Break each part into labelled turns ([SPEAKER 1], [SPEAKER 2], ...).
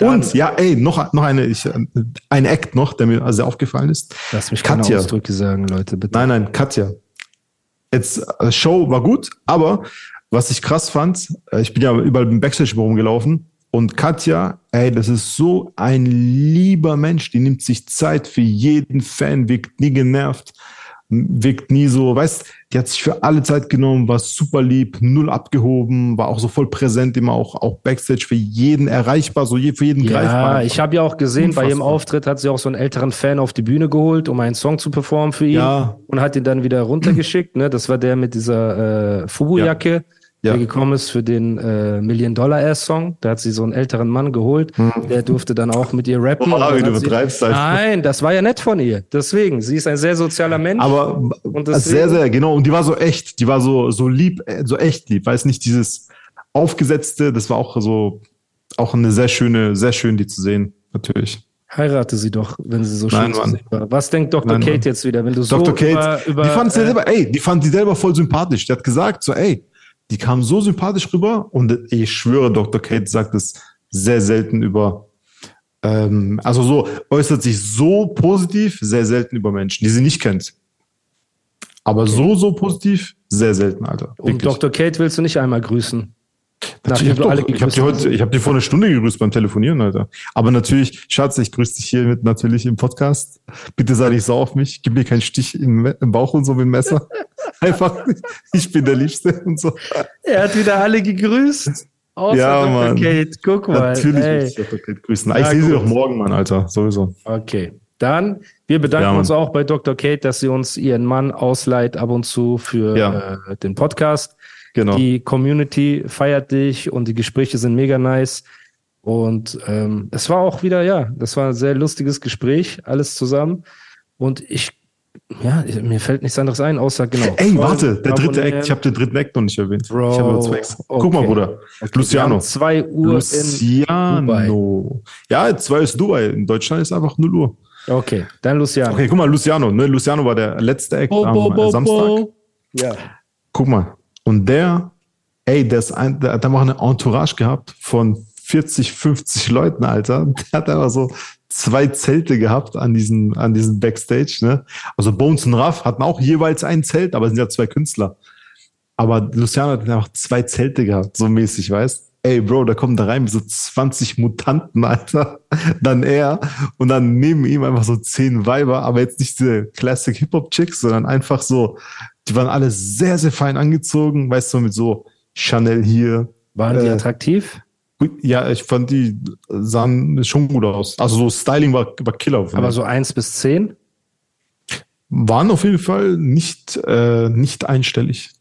[SPEAKER 1] Und ja, ey, noch, noch eine, ich, ein Act noch, der mir sehr aufgefallen ist.
[SPEAKER 2] Lass mich keine
[SPEAKER 1] Katja.
[SPEAKER 2] Ausdrücke sagen, Leute, bitte.
[SPEAKER 1] Nein, nein, Katja. Jetzt, äh, Show war gut, aber was ich krass fand, äh, ich bin ja überall im Backstage rumgelaufen und Katja, ey, das ist so ein lieber Mensch, die nimmt sich Zeit für jeden Fan, wirkt nie genervt, wirkt nie so, weißt, die hat sich für alle Zeit genommen, war super lieb, null abgehoben, war auch so voll präsent, immer auch, auch Backstage für jeden erreichbar, so je, für jeden greifbar.
[SPEAKER 2] Ja, ich habe ja auch gesehen, bei ihrem
[SPEAKER 1] Unfassbar.
[SPEAKER 2] Auftritt hat sie auch so einen älteren Fan auf die Bühne geholt, um einen Song zu performen für ihn
[SPEAKER 1] Ja.
[SPEAKER 2] und hat ihn dann wieder runtergeschickt. Ne? Das war der mit dieser äh, Fubu-Jacke,
[SPEAKER 1] Ja.
[SPEAKER 2] Der gekommen ist für den äh, Million-Dollar-Ass-Song. Da hat sie so einen älteren Mann geholt, der durfte dann auch mit ihr rappen. Dann
[SPEAKER 1] wie du
[SPEAKER 2] hat sie-
[SPEAKER 1] Alter.
[SPEAKER 2] Nein, das war ja nett von ihr. Deswegen, sie ist ein sehr sozialer Mensch.
[SPEAKER 1] Aber
[SPEAKER 2] deswegen-
[SPEAKER 1] sehr, sehr, genau. Und die war so echt, die war so, so lieb, äh, so echt lieb. Weiß nicht, dieses aufgesetzte, das war auch so, auch eine sehr schöne, sehr schön, die zu sehen, natürlich.
[SPEAKER 2] Heirate sie doch, wenn sie so schön war. Was denkt Dr.
[SPEAKER 1] Nein,
[SPEAKER 2] Kate
[SPEAKER 1] Mann.
[SPEAKER 2] jetzt wieder, wenn du so
[SPEAKER 1] Dr. Kate,
[SPEAKER 2] über, über
[SPEAKER 1] die fand sie
[SPEAKER 2] äh,
[SPEAKER 1] selber, ey, die fand sie selber voll sympathisch. Die hat gesagt, so, ey, die kam so sympathisch rüber und ich schwöre, Dr. Kate sagt es sehr selten über, ähm, also so, äußert sich so positiv, sehr selten über Menschen, die sie nicht kennt. Aber so, so positiv, sehr selten, Alter.
[SPEAKER 2] Und
[SPEAKER 1] Wirklich.
[SPEAKER 2] Dr. Kate willst du nicht einmal grüßen?
[SPEAKER 1] Natürlich,
[SPEAKER 2] Nachdem
[SPEAKER 1] ich habe die heute, ich habe die vor einer Stunde gegrüßt beim Telefonieren, Alter. Aber natürlich, Schatz, ich grüße dich hiermit natürlich im Podcast. Bitte sei nicht sauer auf mich, gib mir keinen Stich im, im Bauch und so mit dem Messer. Einfach, ich bin der Liebste und so.
[SPEAKER 2] Er hat wieder alle gegrüßt. Außer
[SPEAKER 1] Ja,
[SPEAKER 2] Dr.
[SPEAKER 1] Mann.
[SPEAKER 2] Kate, guck mal.
[SPEAKER 1] natürlich
[SPEAKER 2] ey.
[SPEAKER 1] muss ich Dr. Kate grüßen.
[SPEAKER 2] Ja,
[SPEAKER 1] ich sehe sie doch morgen, Mann, Alter, sowieso.
[SPEAKER 2] Okay. Dann, wir bedanken
[SPEAKER 1] Ja,
[SPEAKER 2] uns auch bei Dr. Kate, dass sie uns ihren Mann ausleiht ab und zu für
[SPEAKER 1] Ja.
[SPEAKER 2] äh, den Podcast.
[SPEAKER 1] Genau.
[SPEAKER 2] Die Community feiert dich und die Gespräche sind mega nice. Und ähm, es war auch wieder, ja, das war ein sehr lustiges Gespräch, alles zusammen. Und ich, ja, mir fällt nichts anderes ein, außer genau.
[SPEAKER 1] Ey, warte, der dritte. Act, ich habe den dritten Act noch nicht erwähnt.
[SPEAKER 2] Bro,
[SPEAKER 1] ich habe nur zwei Acts. Guck mal,
[SPEAKER 2] okay.
[SPEAKER 1] Bruder.
[SPEAKER 2] Okay,
[SPEAKER 1] Luciano.
[SPEAKER 2] wir haben zwei Uhr in.
[SPEAKER 1] Luciano. Ja, zwei ist Dubai. In Deutschland ist einfach 0 Uhr.
[SPEAKER 2] Okay, dann Luciano.
[SPEAKER 1] Okay, guck mal, Luciano. Ne? Luciano war der letzte Act
[SPEAKER 2] Bo,
[SPEAKER 1] am
[SPEAKER 2] bo, bo,
[SPEAKER 1] Samstag.
[SPEAKER 2] bo. Ja.
[SPEAKER 1] Guck mal. Und der, ey, der, ist ein, der hat einfach eine Entourage gehabt von 40, 50 Leuten, Alter. Der hat einfach so zwei Zelte gehabt an diesen, an diesen Backstage, ne? Also Bones und Raff hatten auch jeweils ein Zelt, aber es sind ja zwei Künstler. Aber Luciano hat einfach zwei Zelte gehabt, so mäßig, weißt? Ey, Bro, da kommen da rein so 20 Mutanten, Alter. Dann er und dann neben ihm einfach so zehn Weiber, aber jetzt nicht diese Classic Hip-Hop-Chicks, sondern einfach so, die waren alle sehr, sehr fein angezogen, weißt du, mit so Chanel hier.
[SPEAKER 2] Waren die
[SPEAKER 1] Äh,
[SPEAKER 2] attraktiv?
[SPEAKER 1] Ja, ich fand, die sahen schon gut aus. Also so Styling war, war Killer.
[SPEAKER 2] Aber so eins bis zehn?
[SPEAKER 1] Waren auf jeden Fall nicht, äh, nicht einstellig.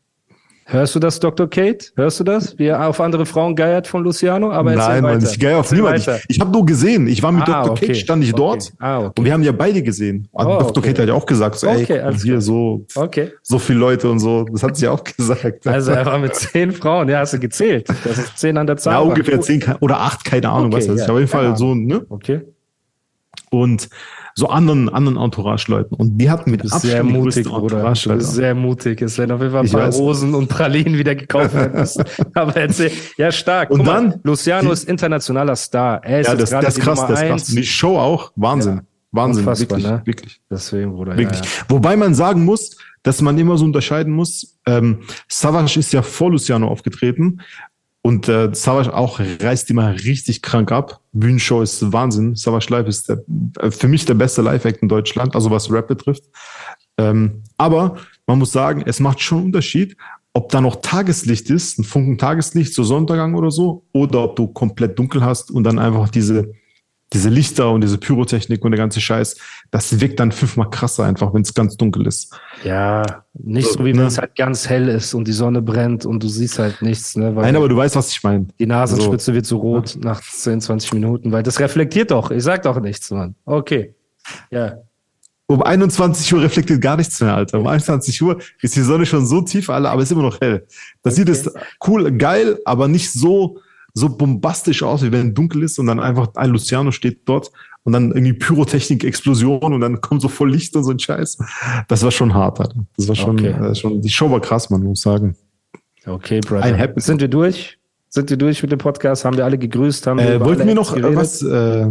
[SPEAKER 2] Hörst du das, Dr. Kate? Hörst du das? Wie er auf andere Frauen geiert von Luciano? Aber
[SPEAKER 1] Nein, Mann, ich gehe auf niemanden. Ich, ich habe nur gesehen. Ich war mit
[SPEAKER 2] Ah,
[SPEAKER 1] Dr.
[SPEAKER 2] okay.
[SPEAKER 1] Kate, stand ich
[SPEAKER 2] Okay.
[SPEAKER 1] dort.
[SPEAKER 2] Ah, okay.
[SPEAKER 1] Und wir haben ja beide gesehen. Und
[SPEAKER 2] Oh,
[SPEAKER 1] Dr. Kate hat ja auch gesagt, so, ey,
[SPEAKER 2] alles
[SPEAKER 1] hier so, so viele Leute und so. Das hat sie ja auch gesagt.
[SPEAKER 2] Also er war mit zehn Frauen. Ja, hast du gezählt. Das ist zehn an der Zahl.
[SPEAKER 1] ja, ungefähr zehn oder acht, keine Ahnung, was das ist.
[SPEAKER 2] ja,
[SPEAKER 1] Auf jeden Fall
[SPEAKER 2] keine
[SPEAKER 1] so, ne?
[SPEAKER 2] Okay.
[SPEAKER 1] Und so anderen, anderen Entourage-Leuten. Und die hatten mit Abstand
[SPEAKER 2] sehr mutig, Bruder.
[SPEAKER 1] Entourage, Alter.
[SPEAKER 2] sehr mutig. Es werden auf jeden Fall ein paar. Rosen und Pralinen wieder gekauft werden müssen. Aber erzähl. Ja, stark.
[SPEAKER 1] Und
[SPEAKER 2] Guck mal,
[SPEAKER 1] dann-
[SPEAKER 2] Luciano
[SPEAKER 1] die-
[SPEAKER 2] ist internationaler Star. Er ist
[SPEAKER 1] Ja, das, das ist krass,
[SPEAKER 2] Nummer
[SPEAKER 1] das ist krass. Und die Show auch, Wahnsinn. Wahnsinn,
[SPEAKER 2] Unfassbar,
[SPEAKER 1] wirklich,
[SPEAKER 2] ne?
[SPEAKER 1] wirklich.
[SPEAKER 2] Deswegen, Bruder.
[SPEAKER 1] Wirklich.
[SPEAKER 2] Ja, ja.
[SPEAKER 1] Wobei man sagen muss, dass man immer so unterscheiden muss, ähm, Savage ist ja vor Luciano aufgetreten und äh, Savage auch reißt immer richtig krank ab. Bühnenshow ist Wahnsinn. Savage Live ist der, äh, für mich der beste Live-Act in Deutschland, also was Rap betrifft. Ähm, aber man muss sagen, es macht schon einen Unterschied, ob da noch Tageslicht ist, ein Funken Tageslicht, so Sonnenuntergang oder so, oder ob du komplett dunkel hast und dann einfach diese, diese Lichter und diese Pyrotechnik und der ganze Scheiß, das wirkt dann fünfmal krasser einfach, wenn es ganz dunkel ist.
[SPEAKER 2] Ja, nicht so, so wie ne? wenn es halt ganz hell ist und die Sonne brennt und du siehst halt nichts. Ne?
[SPEAKER 1] Nein, aber du weißt, was ich meine.
[SPEAKER 2] Die Nasenspitze so. wird so rot nach 10, 20 Minuten, weil das reflektiert doch. Ich sag doch nichts, Mann. Okay. Ja.
[SPEAKER 1] Um 21 Uhr reflektiert gar nichts mehr, Alter. Um 21 Uhr ist die Sonne schon so tief, Alter, aber es ist immer noch hell. Das okay. sieht es cool, geil, aber nicht so, so bombastisch aus, wie wenn es dunkel ist und dann einfach ein Luciano steht dort und dann irgendwie Pyrotechnik, Explosion und dann kommt so voll Licht und so ein Scheiß. Das war schon hart, Alter. Das war schon, okay. äh, schon die Show war krass, man muss sagen.
[SPEAKER 2] Okay, Brother. Sind wir durch? Sind wir durch mit dem Podcast? Haben wir alle gegrüßt? Haben
[SPEAKER 1] äh, wir wollten wir noch geredet? was, äh,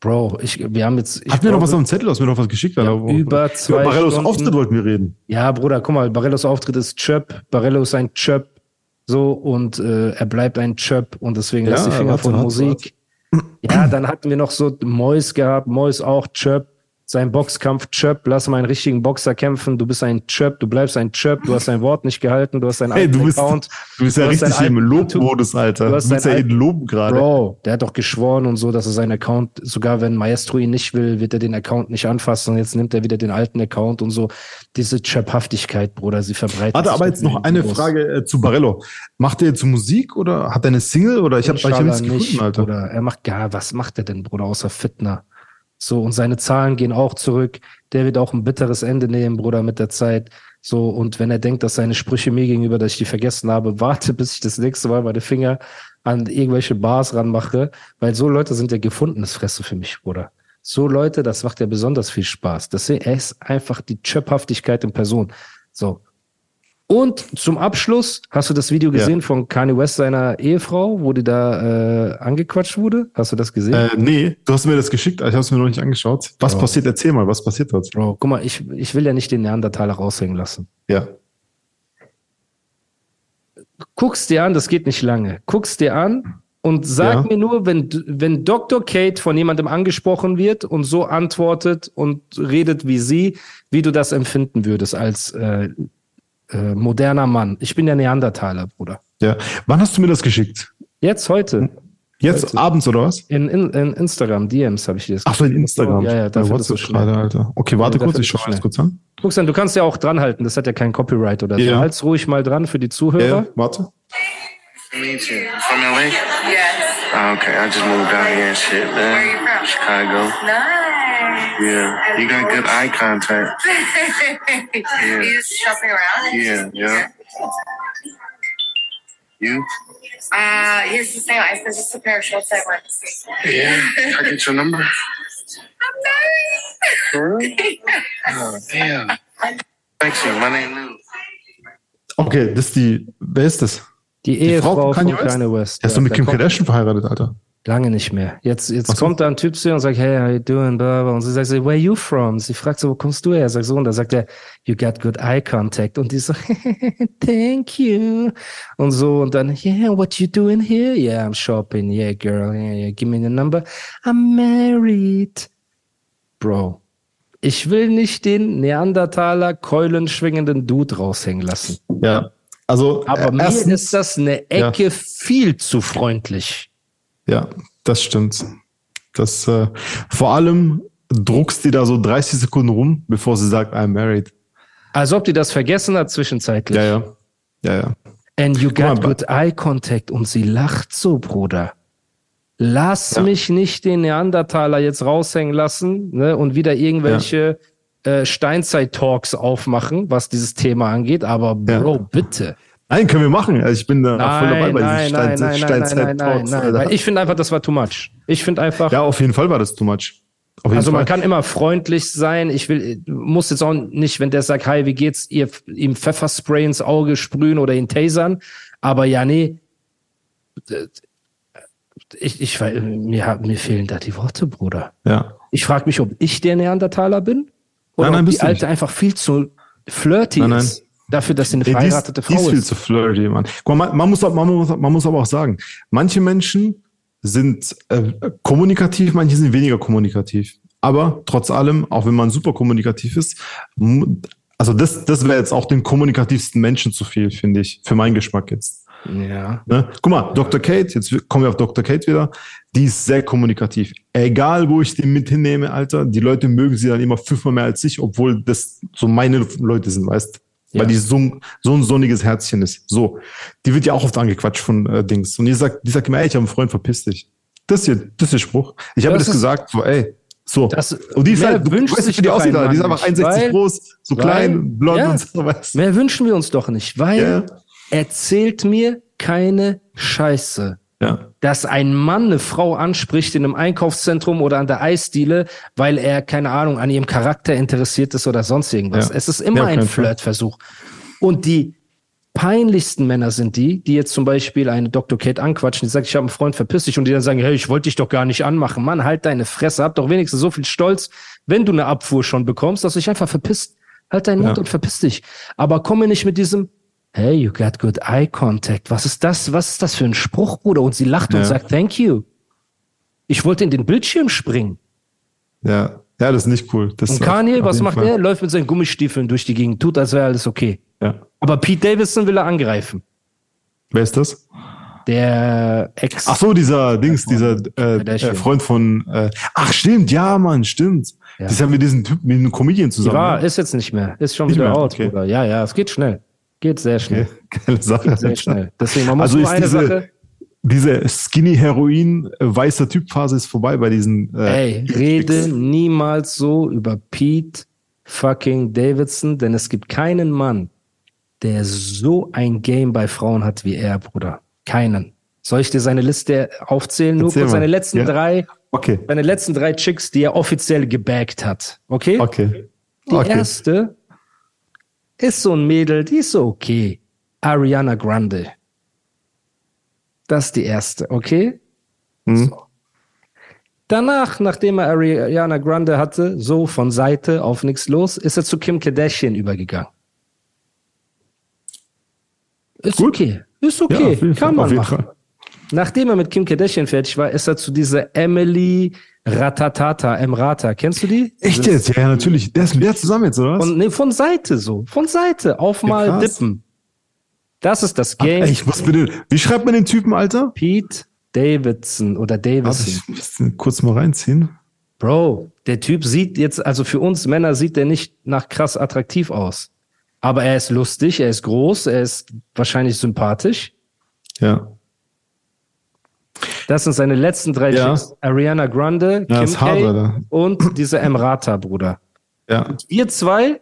[SPEAKER 2] Bro, ich, wir haben jetzt.
[SPEAKER 1] Hat mir noch was auf dem Zettel, hast mir noch was geschickt? Ja,
[SPEAKER 2] über zwei über
[SPEAKER 1] Barellos Stunden. Auftritt wollten wir reden.
[SPEAKER 2] Ja, Bruder, guck mal, Barellos Auftritt ist Chöp. Barello ist ein Chöp. So, und äh, er bleibt ein Chöp und deswegen ja, lässt die Finger von Musik. Ja, dann hatten wir noch so Mois gehabt, Mois auch Chöp sein Boxkampf Chöp, lass mal einen richtigen Boxer kämpfen, du bist ein Chöp, du bleibst ein Chöp, du hast dein Wort nicht gehalten, du hast deinen
[SPEAKER 1] hey, du bist, Account. Du bist ja du richtig im Lobmodus, Alter. Du, hast du bist ja in Loben gerade.
[SPEAKER 2] Bro, der hat doch geschworen und so, dass er seinen Account, sogar wenn Maestro ihn nicht will, wird er den Account nicht anfassen und jetzt nimmt er wieder den alten Account und so. Diese Chöphaftigkeit, Bruder, sie verbreitet
[SPEAKER 1] Warte, aber jetzt noch eine Frage äh, zu Barello. Macht er jetzt Musik oder hat er eine Single oder ich habe hab nichts gefunden, Alter.
[SPEAKER 2] Bruder. Er macht gar, was macht er denn, Bruder, außer Fitner? So, und seine Zahlen gehen auch zurück. Der wird auch ein bitteres Ende nehmen, Bruder, mit der Zeit. So, und wenn er denkt, dass seine Sprüche mir gegenüber, dass ich die vergessen habe, warte, bis ich das nächste Mal meine Finger an irgendwelche Bars ranmache, weil so Leute sind ja gefundenes Fressen für mich, Bruder. So Leute, das macht ja besonders viel Spaß. Das ist einfach die Chöphaftigkeit in Person. So. Und zum Abschluss, hast du das Video gesehen ja. von Kanye West seiner Ehefrau, wo die da äh, angequatscht wurde? Hast du das gesehen?
[SPEAKER 1] Äh, nee, du hast mir das geschickt, ich habe es mir noch nicht angeschaut. Was Bro. passiert? Erzähl mal, was passiert dort?
[SPEAKER 2] Bro, guck mal, ich, ich will ja nicht den Neandertaler raushängen lassen.
[SPEAKER 1] Ja.
[SPEAKER 2] Guck's dir an, das geht nicht lange. Guck's dir an und sag ja. mir nur, wenn, wenn Dr. Kate von jemandem angesprochen wird und so antwortet und redet wie sie, wie du das empfinden würdest als äh, äh, moderner Mann. Ich bin der Neandertaler, Bruder.
[SPEAKER 1] Ja. Wann hast du mir das geschickt?
[SPEAKER 2] Jetzt, heute.
[SPEAKER 1] Jetzt
[SPEAKER 2] heute.
[SPEAKER 1] abends oder was?
[SPEAKER 2] In, in, in Instagram, DMs habe ich dir
[SPEAKER 1] das Ach so, in Instagram.
[SPEAKER 2] Ja, ja, da WhatsApp
[SPEAKER 1] so gerade, Alter. Okay, warte ja, kurz, ich schaue das kurz an.
[SPEAKER 2] Guck's an, du kannst ja auch dranhalten, das hat ja kein Copyright oder so. Ja. Halt's ruhig mal dran für die Zuhörer. Ja,
[SPEAKER 1] warte.
[SPEAKER 3] From LA? Yes. Oh, okay, I just moved down here and shit, man.
[SPEAKER 4] Where are you from?
[SPEAKER 3] Chicago.
[SPEAKER 4] Nice.
[SPEAKER 3] Yeah. You got good eye contact.
[SPEAKER 4] yeah. You just shopping around?
[SPEAKER 3] Yeah, yeah. You?
[SPEAKER 4] Uh, here's the same. It's just a pair of shorts I want.
[SPEAKER 3] Yeah. I get your number.
[SPEAKER 4] I'm married.
[SPEAKER 3] oh, damn. Thanks you. My name Lou.
[SPEAKER 1] Okay, das ist die. Wer ist das?
[SPEAKER 2] Die Ehefrau von Kanye West. Kanye West.
[SPEAKER 1] Er ist ja, mit Kim Kardashian verheiratet, Alter.
[SPEAKER 2] Lange nicht mehr. Jetzt, jetzt so. kommt da ein Typ zu ihr und sagt, hey, how you doing, blah, blah. Und sie sagt, where are you from? Sie fragt so, wo kommst du her? Er sagt so, und da sagt er, you got good eye contact. Und die so, thank you. Und so, und dann, yeah, what you doing here? Yeah, I'm shopping. Yeah, girl. Yeah, yeah, give me the number. I'm married. Bro. Ich will nicht den Neandertaler keulenschwingenden Dude raushängen lassen.
[SPEAKER 1] Ja. Also,
[SPEAKER 2] aber mir ist das eine Ecke ja. viel zu freundlich.
[SPEAKER 1] Ja, das stimmt. Das, äh, vor allem druckst die da so 30 Sekunden rum, bevor sie sagt, I'm married.
[SPEAKER 2] Als ob die das vergessen hat zwischenzeitlich.
[SPEAKER 1] Ja, ja. Ja, ja.
[SPEAKER 2] And you got good eye contact und sie lacht so, Bruder. Lass ja. mich nicht den Neandertaler jetzt raushängen lassen ne, und wieder irgendwelche ja. Äh, Steinzeit-Talks aufmachen, was dieses Thema angeht. Aber Bro, ja. bitte.
[SPEAKER 1] Nein, können wir machen. Also ich bin da
[SPEAKER 2] nein, voll dabei bei nein, nein, Stein, nein, Steinzeit nein, nein, nein, Ich finde einfach, das war too much. Ich finde einfach.
[SPEAKER 1] Ja, auf jeden Fall war das too much.
[SPEAKER 2] Also man kann immer freundlich sein. Ich will, muss jetzt auch nicht, wenn der sagt, hi, wie geht's, ihr ihm Pfefferspray ins Auge sprühen oder ihn tasern. Aber ja, nee. Ich, ich, mir, mir fehlen da die Worte, Bruder.
[SPEAKER 1] Ja.
[SPEAKER 2] Ich frage mich, ob ich der Neandertaler bin oder nein, nein, die Alte einfach viel zu flirty nein, nein. ist. Dafür, dass sie eine verheiratete Frau ist. Die ist
[SPEAKER 1] viel zu flirty, Mann. Man, man, muss, man, muss, man muss aber auch sagen, manche Menschen sind äh, kommunikativ, manche sind weniger kommunikativ. Aber trotz allem, auch wenn man super kommunikativ ist, also das, das wäre jetzt auch den kommunikativsten Menschen zu viel, finde ich, für meinen Geschmack jetzt.
[SPEAKER 2] Ja.
[SPEAKER 1] Ne? Guck mal, Dr. Kate, jetzt kommen wir auf Dr. Kate wieder, die ist sehr kommunikativ. Egal, wo ich die mit hinnehme, Alter, die Leute mögen sie dann immer fünfmal mehr als ich, obwohl das so meine Leute sind, weißt
[SPEAKER 2] Ja.
[SPEAKER 1] Weil die so, so ein sonniges Herzchen ist. So. Die wird ja auch oft angequatscht von äh, Dings. Und die sagt, die sagt immer, ey, ich habe einen Freund, verpiss dich. Das hier, das ist der Spruch. Ich habe
[SPEAKER 2] Das
[SPEAKER 1] das gesagt, so, ey, so.
[SPEAKER 2] Das-
[SPEAKER 1] und die ist halt,
[SPEAKER 2] wünscht
[SPEAKER 1] weißt
[SPEAKER 2] sich
[SPEAKER 1] wie die aussieht. Die ist einfach
[SPEAKER 2] nicht,
[SPEAKER 1] 1,60
[SPEAKER 2] weil-
[SPEAKER 1] groß, so
[SPEAKER 2] weil-
[SPEAKER 1] klein, blond
[SPEAKER 2] ja.
[SPEAKER 1] und so, weißt du.
[SPEAKER 2] Mehr wünschen wir uns doch nicht, weil
[SPEAKER 1] Ja.
[SPEAKER 2] Erzählt mir keine Scheiße.
[SPEAKER 1] Ja.
[SPEAKER 2] dass ein Mann eine Frau anspricht in einem Einkaufszentrum oder an der Eisdiele, weil er, keine Ahnung, an ihrem Charakter interessiert ist oder sonst irgendwas.
[SPEAKER 1] Ja.
[SPEAKER 2] Es ist immer
[SPEAKER 1] Ja,
[SPEAKER 2] ein. Flirtversuch. Und die peinlichsten Männer sind die, die jetzt zum Beispiel eine Dr. Kate anquatschen, die sagt, ich habe einen Freund, verpiss dich, und die dann sagen, hey, ich wollte dich doch gar nicht anmachen. Mann, halt deine Fresse, hab doch wenigstens so viel Stolz, wenn du eine Abfuhr schon bekommst, dass du dich einfach verpisst. Halt deinen Mund und verpiss dich. Aber komme nicht mit diesem, Hey, you got good eye contact. Was ist das? Was ist das für ein Spruch, Bruder? Und sie lacht und
[SPEAKER 1] Ja.
[SPEAKER 2] sagt, thank you. Ich wollte in den Bildschirm springen.
[SPEAKER 1] Ja. Ja, das ist nicht cool. Das
[SPEAKER 2] Und Kanye, was macht
[SPEAKER 1] Fall.
[SPEAKER 2] er? Läuft mit seinen Gummistiefeln durch die Gegend, tut, als wäre alles okay.
[SPEAKER 1] Ja.
[SPEAKER 2] Aber Pete Davidson will er angreifen.
[SPEAKER 1] Wer ist das?
[SPEAKER 2] Der Ex.
[SPEAKER 1] Ach so, dieser Dings, dieser äh, äh, Freund von. Äh, ach, stimmt, ja, Mann, stimmt.
[SPEAKER 2] Ja.
[SPEAKER 1] Das haben wir diesen Typ mit einem Comedian zusammen.
[SPEAKER 2] war,
[SPEAKER 1] ne?
[SPEAKER 2] ist jetzt nicht mehr. Ist schon
[SPEAKER 1] Nicht
[SPEAKER 2] wieder
[SPEAKER 1] mehr,
[SPEAKER 2] out,
[SPEAKER 1] okay.
[SPEAKER 2] Bruder. Ja, ja, es geht schnell. Geht sehr schnell.
[SPEAKER 1] Geile Sache.
[SPEAKER 2] Sehr schnell. Deswegen, man muss
[SPEAKER 1] Also
[SPEAKER 2] nur
[SPEAKER 1] ist
[SPEAKER 2] eine
[SPEAKER 1] diese,
[SPEAKER 2] Sache.
[SPEAKER 1] diese Skinny-Heroin, äh, weißer Typ-Phase ist vorbei bei diesen. Äh,
[SPEAKER 2] Ey, rede niemals so über Pete fucking Davidson, denn es gibt keinen Mann, der so ein Game bei Frauen hat wie er, Bruder. Keinen. Soll ich dir seine Liste aufzählen? Nur
[SPEAKER 1] Erzähl
[SPEAKER 2] kurz
[SPEAKER 1] mal.
[SPEAKER 2] seine letzten
[SPEAKER 1] Ja.
[SPEAKER 2] drei,
[SPEAKER 1] Okay,
[SPEAKER 2] seine letzten drei Chicks, die er offiziell gebaggt hat. Okay?
[SPEAKER 1] okay.
[SPEAKER 2] Die
[SPEAKER 1] okay.
[SPEAKER 2] erste ist so ein Mädel, die ist so okay. Ariana Grande. Das ist die erste, okay?
[SPEAKER 1] Hm.
[SPEAKER 2] Danach, nachdem er Ariana Grande hatte, so von Seite auf nichts los, ist er zu Kim Kardashian übergegangen. Ist
[SPEAKER 1] Gut.
[SPEAKER 2] okay. Ist
[SPEAKER 1] Ja,
[SPEAKER 2] okay.
[SPEAKER 1] jeden
[SPEAKER 2] Kann
[SPEAKER 1] Fall,
[SPEAKER 2] man machen.
[SPEAKER 1] Fall.
[SPEAKER 2] Nachdem er mit Kim Kardashian fertig war, ist er zu dieser Emily Ratatata, Emrata. Kennst du die?
[SPEAKER 1] Echt jetzt? Ja, ja, natürlich. Der ist mit der zusammen jetzt, oder was?
[SPEAKER 2] Von, nee, von Seite so. Von Seite. Auf mal
[SPEAKER 1] krass.
[SPEAKER 2] dippen. Das ist das
[SPEAKER 1] Ach,
[SPEAKER 2] Game.
[SPEAKER 1] ey, ich muss bitte. Wie schreibt man den Typen, Alter?
[SPEAKER 2] Pete Davidson oder Davidson.
[SPEAKER 1] ich muss den kurz mal reinziehen.
[SPEAKER 2] Bro, der Typ sieht jetzt, also für uns Männer sieht der nicht nach krass attraktiv aus. Aber er ist lustig, er ist groß, er ist wahrscheinlich sympathisch.
[SPEAKER 1] Ja.
[SPEAKER 2] Das sind seine letzten drei
[SPEAKER 1] Ja.
[SPEAKER 2] Chicks. Ariana Grande,
[SPEAKER 1] Ja,
[SPEAKER 2] Kim K und dieser Emrata, Bruder.
[SPEAKER 1] Ja.
[SPEAKER 2] Wir zwei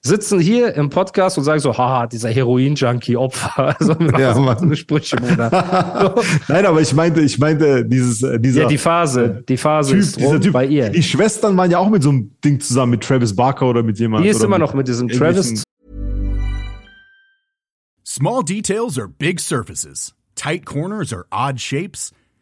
[SPEAKER 2] sitzen hier im Podcast und sagen so, haha, dieser Heroin-Junkie-Opfer. Also,
[SPEAKER 1] Ja,
[SPEAKER 2] so eine Sprüche, Bruder.
[SPEAKER 1] Nein, aber ich meinte, ich meinte, dieses, äh, dieser
[SPEAKER 2] ja, die Phase, die Phase
[SPEAKER 1] Typ,
[SPEAKER 2] ist rum
[SPEAKER 1] Typ.
[SPEAKER 2] bei ihr.
[SPEAKER 1] Die Schwestern waren ja auch mit so einem Ding zusammen, mit Travis Barker oder mit jemandem.
[SPEAKER 2] Die ist
[SPEAKER 1] oder
[SPEAKER 2] immer
[SPEAKER 1] mit
[SPEAKER 2] noch mit diesem Travis
[SPEAKER 5] Small details are big surfaces. Tight corners are odd shapes.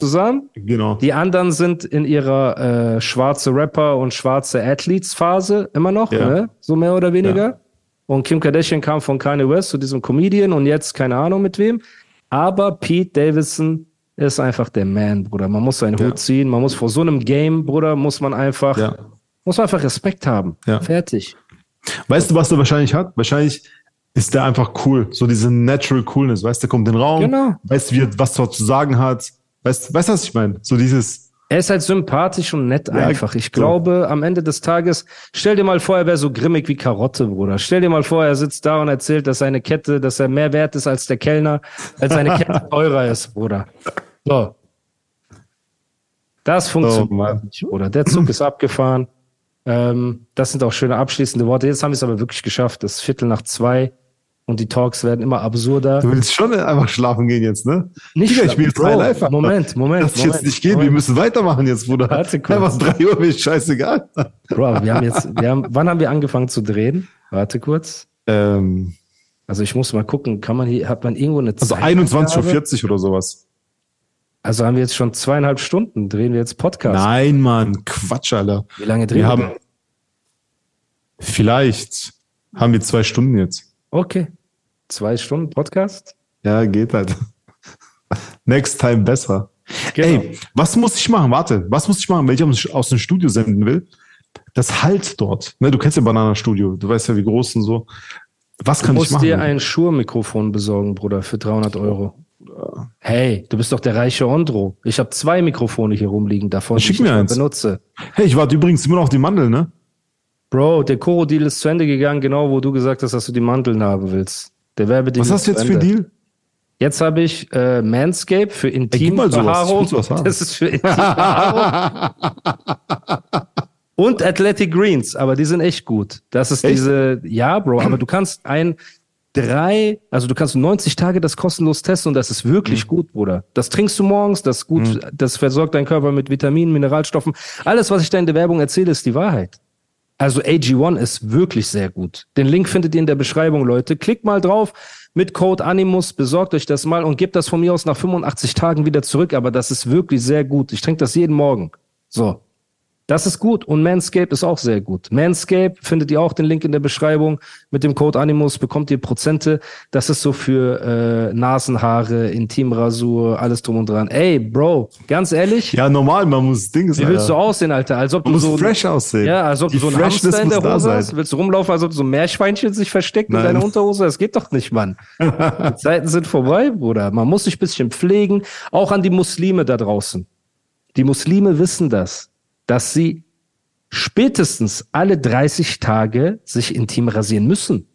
[SPEAKER 2] Zusammen.
[SPEAKER 1] Genau.
[SPEAKER 2] Die anderen sind in ihrer äh, schwarze Rapper und schwarze Athletes Phase immer noch,
[SPEAKER 1] Ja.
[SPEAKER 2] ne? so mehr oder weniger.
[SPEAKER 1] Ja.
[SPEAKER 2] Und Kim Kardashian kam von Kanye West zu diesem Comedian und jetzt keine Ahnung mit wem. Aber Pete Davidson ist einfach der Man, Bruder. Man muss seinen
[SPEAKER 1] Ja.
[SPEAKER 2] Hut ziehen. Man muss vor so einem Game, Bruder, muss man einfach,
[SPEAKER 1] Ja.
[SPEAKER 2] muss man einfach Respekt haben.
[SPEAKER 1] Ja.
[SPEAKER 2] Fertig.
[SPEAKER 1] Weißt du, was der wahrscheinlich hat? Wahrscheinlich ist der einfach cool. So diese Natural Coolness. Weißt du, der kommt in den Raum,
[SPEAKER 2] Genau.
[SPEAKER 1] weißt, wie er was er zu sagen hat. Weißt du, weißt, was ich meine? So dieses,
[SPEAKER 2] Er ist halt sympathisch und nett einfach. Ich glaube, am Ende des Tages, stell dir mal vor, er wäre so grimmig wie Karotte, Bruder. Stell dir mal vor, er sitzt da und erzählt, dass seine Kette, dass er mehr wert ist als der Kellner, als seine Kette teurer ist, Bruder. So. Das funktioniert
[SPEAKER 1] Mann.
[SPEAKER 2] nicht, Bruder. Der Zug ist abgefahren. Ähm, das sind auch schöne abschließende Worte. Jetzt haben wir es aber wirklich geschafft. Es ist Viertel nach zwei und die Talks werden immer absurder.
[SPEAKER 1] Du willst schon einfach schlafen gehen jetzt, ne?
[SPEAKER 2] Nicht
[SPEAKER 1] Digga, ich bin jetzt
[SPEAKER 2] Bro,
[SPEAKER 1] live.
[SPEAKER 2] Moment, Moment,
[SPEAKER 1] Das jetzt
[SPEAKER 2] Moment,
[SPEAKER 1] nicht geht. Wir
[SPEAKER 2] Moment.
[SPEAKER 1] müssen weitermachen jetzt, Bruder.
[SPEAKER 2] Warte kurz.
[SPEAKER 1] Einfach drei Uhr, mir ist scheißegal.
[SPEAKER 2] Bro, wir haben jetzt, wir haben, wann haben wir angefangen zu drehen? Warte kurz.
[SPEAKER 1] Ähm,
[SPEAKER 2] Also ich muss mal gucken, kann man hier, hat man irgendwo eine
[SPEAKER 1] also
[SPEAKER 2] Zeitangabe?
[SPEAKER 1] 21.40 Uhr oder sowas.
[SPEAKER 2] Also haben wir jetzt schon zweieinhalb Stunden, drehen wir jetzt Podcast.
[SPEAKER 1] Nein, Mann, Quatsch, Alter.
[SPEAKER 2] Wie lange drehen
[SPEAKER 1] Wir
[SPEAKER 2] wir?
[SPEAKER 1] haben, vielleicht haben wir zwei Stunden jetzt.
[SPEAKER 2] Okay. Zwei Stunden Podcast?
[SPEAKER 1] Ja, geht halt. Next time besser.
[SPEAKER 2] Genau.
[SPEAKER 1] Ey, was muss ich machen? Warte, was muss ich machen, wenn ich aus, dem Studio senden will? Das halt dort. Ne, du kennst ja Banana Studio. Du weißt ja, wie groß und so. Was
[SPEAKER 2] Du
[SPEAKER 1] kann ich
[SPEAKER 2] musst
[SPEAKER 1] machen?
[SPEAKER 2] dir ein Shure-Mikrofon besorgen, Bruder, für 300 Euro. Hey, du bist doch der reiche Ondro. Ich habe zwei Mikrofone hier rumliegen, davon ich
[SPEAKER 1] mir eins.
[SPEAKER 2] benutze.
[SPEAKER 1] hey, ich warte übrigens immer noch auf die Mandel, ne?
[SPEAKER 2] Bro, der Koro-Deal ist zu Ende gegangen, genau wo du gesagt hast, dass du die Mandeln haben willst. Der Werbedeal
[SPEAKER 1] Was hast du jetzt für. Deal?
[SPEAKER 2] Jetzt habe ich äh, Manscape für Intimbehaarung. Das ist für Intimbehaarung. Und Athletic Greens, aber die sind echt gut. Das ist
[SPEAKER 1] Echt?
[SPEAKER 2] diese, ja, Bro, aber du kannst ein drei, also du kannst 90 Tage das kostenlos testen und das ist
[SPEAKER 1] Mhm.
[SPEAKER 2] wirklich gut, Bruder. Das trinkst du morgens, das gut, das versorgt deinen Körper mit Vitaminen, Mineralstoffen. Alles, was ich da in der Werbung erzähle, ist die Wahrheit. Also AG1 ist wirklich sehr gut. Den Link findet ihr in der Beschreibung, Leute. Klickt mal drauf mit Code Animus, besorgt euch das mal und gebt das von mir aus nach 85 Tagen wieder zurück. Aber das ist wirklich sehr gut. Ich trinke das jeden Morgen. So. Das ist gut. Und Manscaped ist auch sehr gut. Manscaped findet ihr auch den Link in der Beschreibung. Mit dem Code Animus bekommt ihr Prozente. Das ist so für äh, Nasenhaare, Intimrasur, alles drum und dran. Ey, Bro, ganz ehrlich,
[SPEAKER 1] Ja, normal, man muss Ding
[SPEAKER 2] wie willst du aussehen, Alter? Als ob
[SPEAKER 1] Man
[SPEAKER 2] du
[SPEAKER 1] muss
[SPEAKER 2] so
[SPEAKER 1] fresh aussehen.
[SPEAKER 2] ja, als ob
[SPEAKER 1] Die
[SPEAKER 2] du so ein
[SPEAKER 1] Freshness
[SPEAKER 2] Hamster in der Hose hast. Willst du rumlaufen, als ob so ein Meerschweinchen sich versteckt
[SPEAKER 1] Nein.
[SPEAKER 2] in deiner Unterhose? Das geht doch nicht, Mann. Die Zeiten sind vorbei, Bruder. Man muss sich ein bisschen pflegen. Auch an die Muslime da draußen. Die Muslime wissen das, dass sie spätestens alle 30 Tage sich intim rasieren müssen.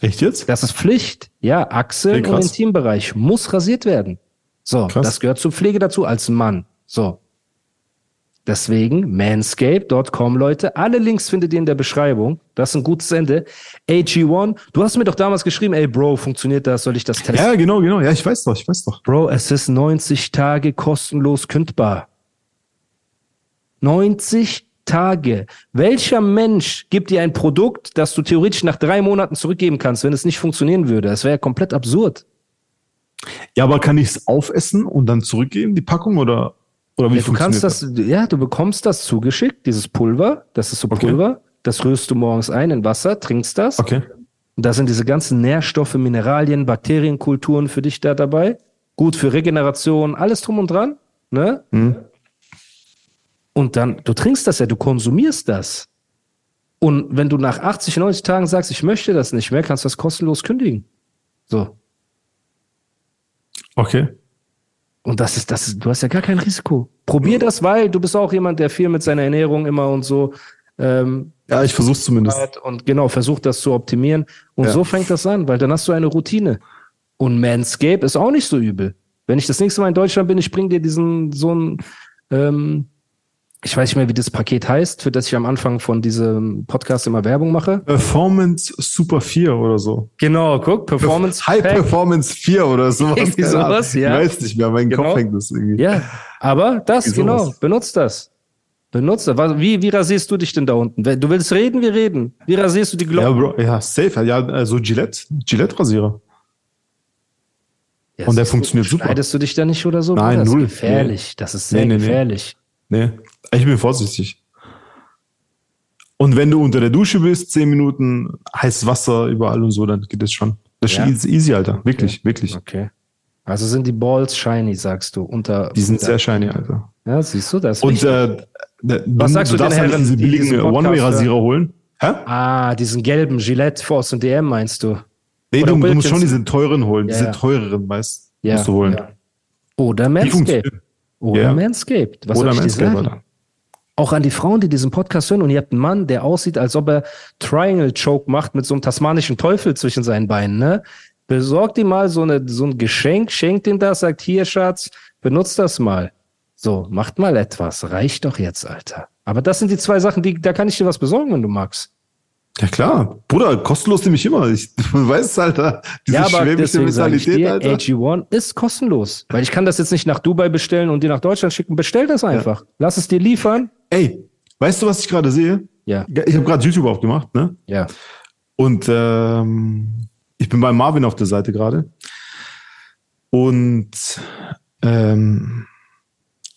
[SPEAKER 1] Echt jetzt?
[SPEAKER 2] Das ist Pflicht. Ja, Achseln
[SPEAKER 1] Okay,
[SPEAKER 2] und. Intimbereich muss rasiert werden. So,
[SPEAKER 1] Krass.
[SPEAKER 2] das gehört zur Pflege dazu als Mann. So. Deswegen manscape.com, Leute. Alle Links findet ihr in der Beschreibung. Das ist ein gutes Ende. AG1, du hast mir doch damals geschrieben, ey Bro, funktioniert das? Soll ich das testen?
[SPEAKER 1] Ja, genau, genau. Ja, ich weiß doch, ich weiß doch.
[SPEAKER 2] Bro, es ist 90 Tage kostenlos kündbar. 90 Tage. Welcher Mensch gibt dir ein Produkt, das du theoretisch nach drei Monaten zurückgeben kannst, wenn es nicht funktionieren würde? Das wäre ja komplett absurd.
[SPEAKER 1] Ja, aber kann ich es aufessen und dann zurückgeben, die Packung, oder, oder wie
[SPEAKER 2] Ja, du kannst
[SPEAKER 1] funktioniert
[SPEAKER 2] das, ja, du bekommst das zugeschickt, dieses Pulver, das ist so
[SPEAKER 1] Okay.
[SPEAKER 2] Pulver, das rührst du morgens ein in Wasser, trinkst das.
[SPEAKER 1] Okay.
[SPEAKER 2] Und da sind diese ganzen Nährstoffe, Mineralien, Bakterienkulturen für dich da dabei. Gut für Regeneration, alles drum und dran. Ne?
[SPEAKER 1] Hm.
[SPEAKER 2] Und dann, du trinkst das ja, du konsumierst das. Und wenn du nach 80, 90 Tagen sagst, ich möchte das nicht mehr, kannst du das kostenlos kündigen. So.
[SPEAKER 1] Okay.
[SPEAKER 2] Und das ist, das ist, du hast ja gar kein Risiko. Probier das, weil du bist auch jemand, der viel mit seiner Ernährung immer und so ähm,
[SPEAKER 1] Ja, ich versuch's zumindest.
[SPEAKER 2] und genau versucht das zu optimieren. Und
[SPEAKER 1] Ja.
[SPEAKER 2] so fängt das an, weil dann hast du eine Routine. Und Manscape ist auch nicht so übel. Wenn ich das nächste Mal in Deutschland bin, ich bring dir diesen so ein ähm, ich weiß nicht mehr, wie das Paket heißt, für das ich am Anfang von diesem Podcast immer Werbung mache.
[SPEAKER 1] Performance Super 4 oder so.
[SPEAKER 2] Genau, guck, Performance
[SPEAKER 1] High
[SPEAKER 2] Pack.
[SPEAKER 1] Performance 4 oder sowas.
[SPEAKER 2] Irgendwie sowas, ja.
[SPEAKER 1] Ich weiß nicht mehr, mein
[SPEAKER 2] Genau.
[SPEAKER 1] Kopf hängt das irgendwie.
[SPEAKER 2] Ja, aber das,
[SPEAKER 1] Irgendwie
[SPEAKER 2] genau,
[SPEAKER 1] sowas.
[SPEAKER 2] benutzt das. Benutzt das. Wie, wie rasierst du dich denn da unten? Du willst reden, wir reden. Wie rasierst du die
[SPEAKER 1] Ja,
[SPEAKER 2] Glocken?
[SPEAKER 1] Bro, ja, safe. Ja, also Gillette, Gillette-Rasierer.
[SPEAKER 2] Ja,
[SPEAKER 1] und der
[SPEAKER 2] siehst du,
[SPEAKER 1] funktioniert super.
[SPEAKER 2] Schneidest du dich da nicht oder so?
[SPEAKER 1] Nein,
[SPEAKER 2] das
[SPEAKER 1] null.
[SPEAKER 2] ist gefährlich. Das ist sehr
[SPEAKER 1] Nee, nee, nee.
[SPEAKER 2] gefährlich.
[SPEAKER 1] Nee, ich bin vorsichtig. Und wenn du unter der Dusche bist, 10 Minuten heißes Wasser überall und so, dann geht das schon. Das ist
[SPEAKER 2] Ja.
[SPEAKER 1] easy, easy, Alter. Wirklich, wirklich.
[SPEAKER 2] Okay. Also sind die Balls shiny, sagst du, unter.
[SPEAKER 1] Die sind
[SPEAKER 2] unter,
[SPEAKER 1] sehr shiny, Alter.
[SPEAKER 2] Ja, siehst du das?
[SPEAKER 1] Und äh, du,
[SPEAKER 2] Was sagst du
[SPEAKER 1] darfst
[SPEAKER 2] den
[SPEAKER 1] halt
[SPEAKER 2] Herren,
[SPEAKER 1] diese
[SPEAKER 2] die
[SPEAKER 1] billigen
[SPEAKER 2] Podcast
[SPEAKER 1] One-Way-Rasierer holen? Hä?
[SPEAKER 2] ah, diesen gelben Gillette Force und DM meinst du?
[SPEAKER 1] Nee,
[SPEAKER 2] Oder
[SPEAKER 1] du, du musst schon diese teuren holen,
[SPEAKER 2] Ja,
[SPEAKER 1] diese teureren meist
[SPEAKER 2] Ja.
[SPEAKER 1] musst du holen.
[SPEAKER 2] ja. Oder
[SPEAKER 1] Die
[SPEAKER 2] Manscaped. Oder
[SPEAKER 1] Ja.
[SPEAKER 2] Manscaped. Was
[SPEAKER 1] Oder Manscaped? Alter.
[SPEAKER 2] Auch an die Frauen, die diesen Podcast hören und ihr habt einen Mann, der aussieht, als ob er Triangle Choke macht mit so einem tasmanischen Teufel zwischen seinen Beinen, ne? Besorgt ihm mal so, eine, so ein Geschenk, schenkt ihm das, sagt hier, Schatz, benutzt das mal. So, macht mal etwas. Reicht doch jetzt, Alter. Aber das sind die zwei Sachen, die, da kann ich dir was besorgen, wenn du magst.
[SPEAKER 1] Ja klar, Bruder, kostenlos nehme ich immer. Ich, du weißt, Alter, diese
[SPEAKER 2] ja, aber
[SPEAKER 1] schwäbische Mentalität,
[SPEAKER 2] dir,
[SPEAKER 1] Alter.
[SPEAKER 2] AG1 ist kostenlos. Weil ich kann das jetzt nicht nach Dubai bestellen und dir nach Deutschland schicken. Bestell das einfach. Lass es dir liefern.
[SPEAKER 1] Ey, weißt du, was ich gerade sehe?
[SPEAKER 2] Ja,
[SPEAKER 1] Ich habe gerade YouTube aufgemacht, ne?
[SPEAKER 2] ja.
[SPEAKER 1] Und ähm, ich bin bei Marvin auf der Seite gerade. Und ähm,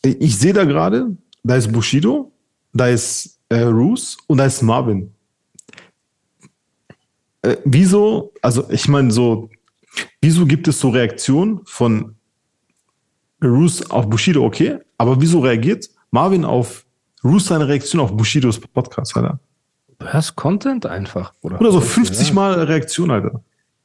[SPEAKER 1] ich sehe da gerade, da ist Bushido, da ist äh, Roos und da ist Marvin. Äh, wieso, also ich meine so, wieso gibt es so Reaktionen von Roos auf Bushido, okay, aber wieso reagiert Marvin auf Roos seine Reaktion auf Bushidos Podcast, Alter?
[SPEAKER 2] Du hörst Content einfach, oder?
[SPEAKER 1] Oder so 50 Mal Reaktion, Alter.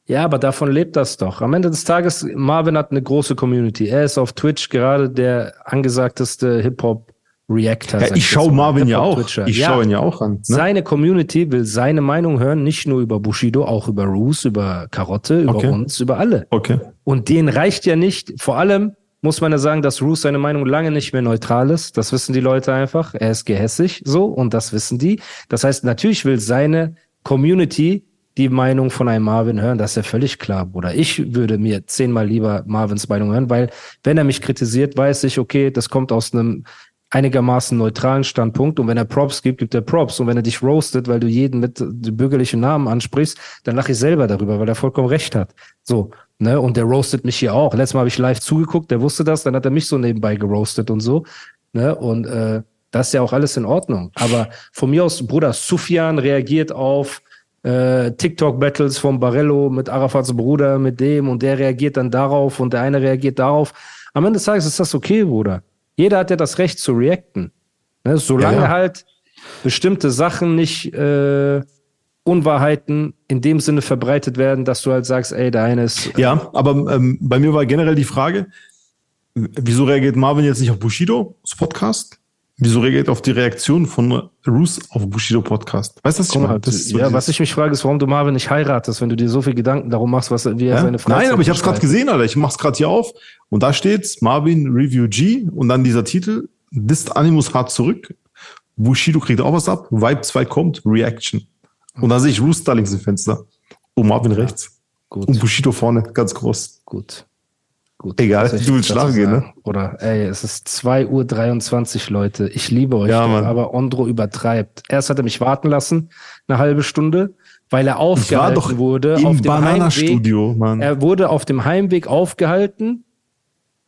[SPEAKER 2] Ja, aber davon lebt das doch. Am Ende des Tages, Marvin hat eine große Community. Er ist auf Twitch gerade der angesagteste Hip-Hop-Reactor.
[SPEAKER 1] Ja,
[SPEAKER 2] sag
[SPEAKER 1] ich schaue. Marvin ja auch.
[SPEAKER 2] Hip-Hop-Twitcher.
[SPEAKER 1] Ich
[SPEAKER 2] ja,
[SPEAKER 1] schaue ihn ja auch an. Ne?
[SPEAKER 2] Seine Community will seine Meinung hören, nicht nur über Bushido, auch über Roos, über Karotte, über
[SPEAKER 1] Okay.
[SPEAKER 2] uns, über alle.
[SPEAKER 1] Okay.
[SPEAKER 2] Und denen reicht ja nicht, vor allem muss man ja sagen, dass Roos seine Meinung lange nicht mehr neutral ist. Das wissen die Leute einfach. Er ist gehässig, so, und das wissen die. Das heißt, natürlich will seine Community die Meinung von einem Marvin hören. Das ist ja völlig klar, Bruder. Ich würde mir zehnmal lieber Marvins Meinung hören, weil wenn er mich kritisiert, weiß ich, okay, das kommt aus einem einigermaßen neutralen Standpunkt und wenn er Props gibt, gibt er Props und wenn er dich roastet, weil du jeden mit dem bürgerlichen Namen ansprichst, dann lache ich selber darüber, weil er vollkommen recht hat. So, ne, und der roastet mich hier auch. Letztes Mal habe ich live zugeguckt, der wusste das, dann hat er mich so nebenbei geroastet und so, ne, und äh, das ist ja auch alles in Ordnung. Aber von mir aus, Bruder, Sufjan reagiert auf äh, TikTok-Battles von Barello mit Arafats Bruder, mit dem und der reagiert dann darauf und der eine reagiert darauf. Am Ende des Tages ist das okay, Bruder. Jeder hat ja das Recht zu reacten. Ne? Solange
[SPEAKER 1] Ja, ja.
[SPEAKER 2] halt bestimmte Sachen nicht äh, Unwahrheiten in dem Sinne verbreitet werden, dass du halt sagst, ey, der eine ist.
[SPEAKER 1] Ja, aber ähm, bei mir war generell die Frage, wieso reagiert Marvin jetzt nicht auf Bushido, das Podcast? Wieso reagiert auf die Reaktion von Roos auf Bushido Podcast? Weißt du, was ich meine? So
[SPEAKER 2] ja, was ich mich frage, ist, warum du Marvin nicht heiratest, wenn du dir so viel Gedanken darum machst, was wie er
[SPEAKER 1] Ja?
[SPEAKER 2] seine Freizeit
[SPEAKER 1] Nein, aber ich habe es gerade gesehen, Alter. Ich mach's gerade hier auf und da steht's Marvin Review G und dann dieser Titel Dist Animus hart zurück. Bushido kriegt auch was ab. Vibe 2 kommt, Reaction. Und da sehe ich Roos da links im Fenster. Und Marvin rechts.
[SPEAKER 2] Gut,
[SPEAKER 1] Und Bushido vorne, ganz groß.
[SPEAKER 2] gut. Gut.
[SPEAKER 1] Egal, du willst schlafen gehen, ne?
[SPEAKER 2] Oder, ey, es ist 2.23 Uhr, Leute. Ich liebe euch,
[SPEAKER 1] Ja,
[SPEAKER 2] doch, aber Ondro übertreibt. Erst hat er mich warten lassen, eine halbe Stunde, weil er aufgehalten wurde. auf dem Heimweg,
[SPEAKER 1] Mann.
[SPEAKER 2] er wurde auf dem Heimweg aufgehalten,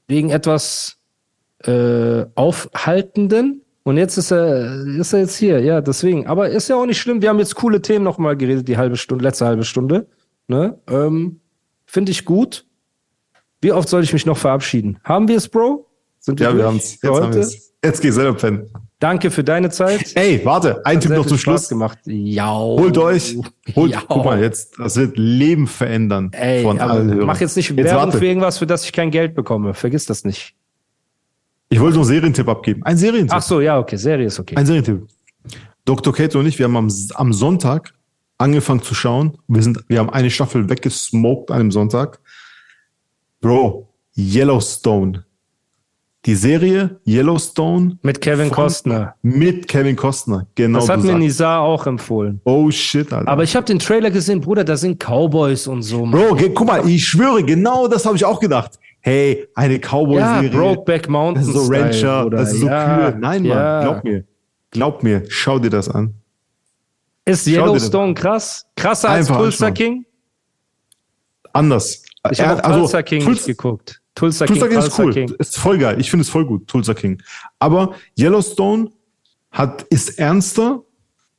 [SPEAKER 2] wegen etwas äh, Aufhaltenden. Und jetzt ist er, ist er jetzt hier, ja, deswegen. Aber ist ja auch nicht schlimm. Wir haben jetzt coole Themen nochmal geredet, die halbe Stunde, letzte halbe Stunde. Ne? Ähm, Finde ich gut. Wie oft soll ich mich noch verabschieden? Haben wir es, Bro? Sind
[SPEAKER 1] Ja, wir haben's.
[SPEAKER 2] für
[SPEAKER 1] Jetzt haben
[SPEAKER 2] heute?
[SPEAKER 1] wir's. Jetzt geh selber pennen.
[SPEAKER 2] Danke für deine Zeit.
[SPEAKER 1] Ey, warte, ein
[SPEAKER 2] Hat
[SPEAKER 1] Tipp noch zum
[SPEAKER 2] Spaß
[SPEAKER 1] Schluss.
[SPEAKER 2] gemacht. Ja.
[SPEAKER 1] Holt euch, holt,
[SPEAKER 2] Ja.
[SPEAKER 1] guck mal, jetzt, das wird Leben verändern
[SPEAKER 2] Ey,
[SPEAKER 1] von allen Hörern.
[SPEAKER 2] mach jetzt nicht
[SPEAKER 1] Jetzt
[SPEAKER 2] Werbung
[SPEAKER 1] warte.
[SPEAKER 2] für irgendwas, für das ich kein Geld bekomme. Vergiss das nicht.
[SPEAKER 1] Ich wollte noch einen Serientipp abgeben. Ein Serientipp.
[SPEAKER 2] Ach so, ja, okay. Serie ist okay.
[SPEAKER 1] Ein Serientipp. Dr. Kate und ich, wir haben am, am Sonntag angefangen zu schauen. Wir sind, wir haben eine Staffel weggesmoked an einem Sonntag. Bro, Yellowstone. Die Serie Yellowstone
[SPEAKER 2] Mit Kevin
[SPEAKER 1] Von-
[SPEAKER 2] Costner.
[SPEAKER 1] mit Kevin Costner. Genau.
[SPEAKER 2] Das hat mir. Nizar auch empfohlen.
[SPEAKER 1] Oh shit, Alter.
[SPEAKER 2] Aber ich habe den Trailer gesehen, Bruder, da sind Cowboys und so. Mann.
[SPEAKER 1] Bro, guck mal, ich schwöre, genau das habe ich auch gedacht. Hey, eine
[SPEAKER 2] ja,
[SPEAKER 1] Cowboy-Serie.
[SPEAKER 2] Brokeback Mountain.
[SPEAKER 1] das ist so Rancher,
[SPEAKER 2] Bruder.
[SPEAKER 1] das ist so
[SPEAKER 2] ja,
[SPEAKER 1] kühl. Nein, Mann,
[SPEAKER 2] ja.
[SPEAKER 1] glaub mir. Glaub mir, schau dir das an.
[SPEAKER 2] Ist Yellowstone krass? Krasser als
[SPEAKER 1] Einfach
[SPEAKER 2] Tulsa
[SPEAKER 1] anschauen.
[SPEAKER 2] King?
[SPEAKER 1] Anders.
[SPEAKER 2] Ich habe auch Tulsa King
[SPEAKER 1] Tuls-
[SPEAKER 2] geguckt. Tulsa,
[SPEAKER 1] Tulsa
[SPEAKER 2] King,
[SPEAKER 1] King ist cool. Ist voll geil. Ich finde es voll gut, Tulsa King. Aber Yellowstone hat, ist ernster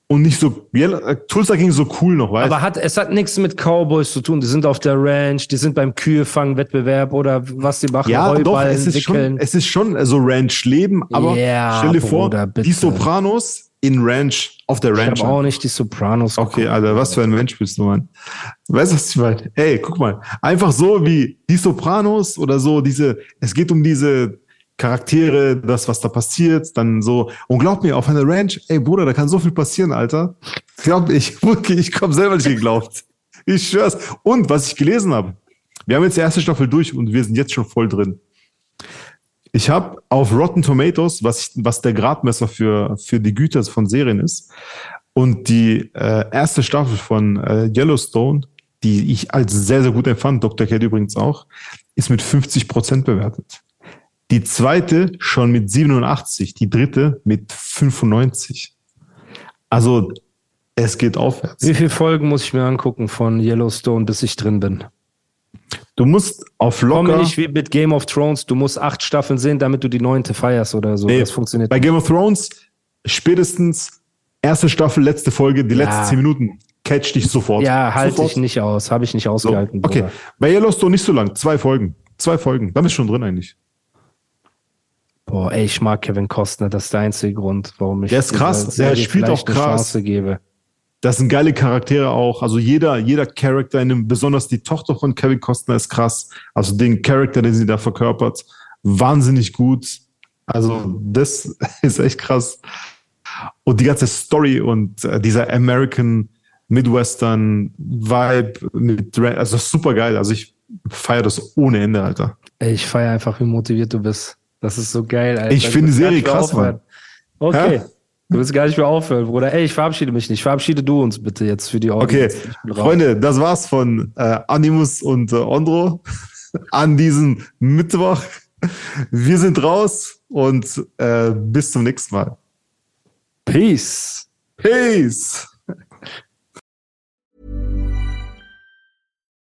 [SPEAKER 1] und nicht so, äh, Tulsa King ist so cool noch, weißt
[SPEAKER 2] Aber hat, es hat nichts mit Cowboys zu tun. Die sind auf der Ranch, die sind beim Kühlfangwettbewerb oder was die machen,
[SPEAKER 1] Ja, doch, es ist schon, es ist schon so Ranch-Leben, aber
[SPEAKER 2] Ja,
[SPEAKER 1] stell dir vor,
[SPEAKER 2] Bruder, bitte.
[SPEAKER 1] die Sopranos in Ranch, auf der
[SPEAKER 2] ich
[SPEAKER 1] Ranch.
[SPEAKER 2] habe auch nicht die Sopranos
[SPEAKER 1] Okay. Alter, was für ein Mensch bist du, Mann? Weißt du, was ich meine? Ey, guck mal, einfach so wie die Sopranos oder so, diese, es geht um diese Charaktere, das, was da passiert, dann so. Und glaub mir, auf einer Ranch, ey Bruder, da kann so viel passieren, Alter. Glaub mir, ich, wirklich, ich komme selber nicht geglaubt. Ich schwör's. Und was ich gelesen habe, wir haben jetzt die erste Staffel durch und wir sind jetzt schon voll drin. Ich habe auf Rotten Tomatoes, was, was der Gradmesser für, für die Güter von Serien ist, und die äh, erste Staffel von äh, Yellowstone, die ich als sehr, sehr gut empfand, Dr. Cat übrigens auch, ist mit 50 Prozent bewertet. Die zweite schon mit 87, die dritte mit 95. Also es geht aufwärts.
[SPEAKER 2] Wie viele Folgen muss ich mir angucken von Yellowstone, bis ich drin bin?
[SPEAKER 1] Du musst auf locker.
[SPEAKER 2] Komm nicht wie mit Game of Thrones, du musst acht Staffeln sehen, damit du die neunte feierst oder so.
[SPEAKER 1] Nee,
[SPEAKER 2] das funktioniert.
[SPEAKER 1] Bei Game of Thrones spätestens erste Staffel, letzte Folge, die
[SPEAKER 2] Ja.
[SPEAKER 1] letzten zehn Minuten catch dich sofort.
[SPEAKER 2] ja, halte ich nicht aus, habe ich nicht
[SPEAKER 1] So,
[SPEAKER 2] ausgehalten.
[SPEAKER 1] okay,
[SPEAKER 2] Bruder.
[SPEAKER 1] bei Yellowstone nicht so lang, zwei Folgen. Zwei Folgen, dann bist du schon drin eigentlich.
[SPEAKER 2] Boah, ey, ich mag Kevin Costner, das ist der einzige Grund, warum ich
[SPEAKER 1] Der ist krass,
[SPEAKER 2] dieser
[SPEAKER 1] der spielt auch krass.
[SPEAKER 2] Chance gebe.
[SPEAKER 1] Das sind geile Charaktere auch. Also jeder, jeder Charakter in dem, besonders die Tochter von Kevin Costner ist krass. Also den Charakter, den sie da verkörpert, wahnsinnig gut. Also das ist echt krass. Und die ganze Story und äh, dieser American Midwestern Vibe mit, also super geil. Also ich feiere das ohne Ende, Alter.
[SPEAKER 2] Ich feiere einfach, wie motiviert du bist. Das ist so geil, Alter.
[SPEAKER 1] Ich finde die Serie krass. Mann.
[SPEAKER 2] Okay.
[SPEAKER 1] Hä?
[SPEAKER 2] Du willst gar nicht mehr aufhören, Bruder. Ey, ich verabschiede mich nicht. Verabschiede du uns bitte jetzt für die
[SPEAKER 1] Okay,
[SPEAKER 2] Audience. Bin raus.
[SPEAKER 1] Freunde, das war's von äh, Animus und äh, Ondro an diesem Mittwoch. Wir sind raus und äh, bis zum nächsten Mal.
[SPEAKER 2] Peace.
[SPEAKER 1] Peace.